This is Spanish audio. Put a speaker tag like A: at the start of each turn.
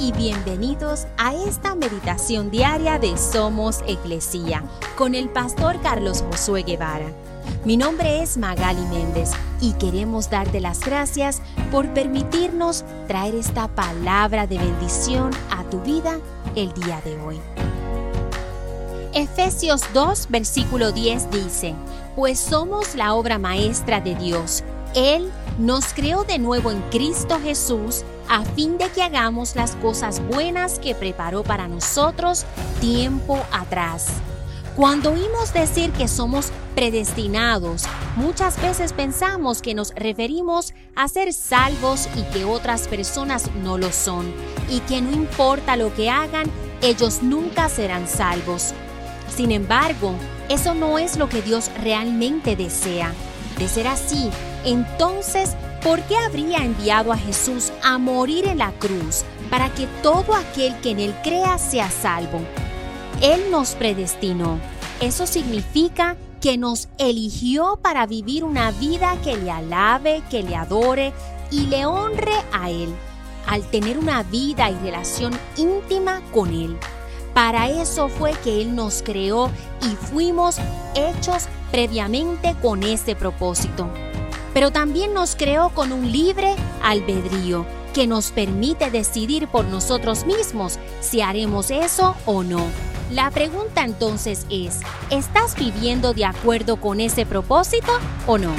A: y bienvenidos a esta meditación diaria de Somos Iglesia con el pastor Carlos Josué Guevara. Mi nombre es Magali Méndez y queremos darte las gracias por permitirnos traer esta palabra de bendición a tu vida el día de hoy. Efesios 2, versículo 10 dice, Pues somos la obra maestra de Dios. Él nos creó de nuevo en Cristo Jesús a fin de que hagamos las cosas buenas que preparó para nosotros tiempo atrás. Cuando oímos decir que somos predestinados, muchas veces pensamos que nos referimos a ser salvos y que otras personas no lo son, y que no importa lo que hagan, ellos nunca serán salvos. Sin embargo, eso no es lo que Dios realmente desea. De ser así, entonces, ¿por qué habría enviado a Jesús a morir en la cruz para que todo aquel que en él crea sea salvo? Él nos predestinó. Eso significa que nos eligió para vivir una vida que le alabe, que le adore y le honre a Él, al tener una vida y relación íntima con Él. Para eso fue que Él nos creó y fuimos hechos previamente con ese propósito. Pero también nos creó con un libre albedrío que nos permite decidir por nosotros mismos si haremos eso o no. La pregunta entonces es, ¿estás viviendo de acuerdo con ese propósito o no?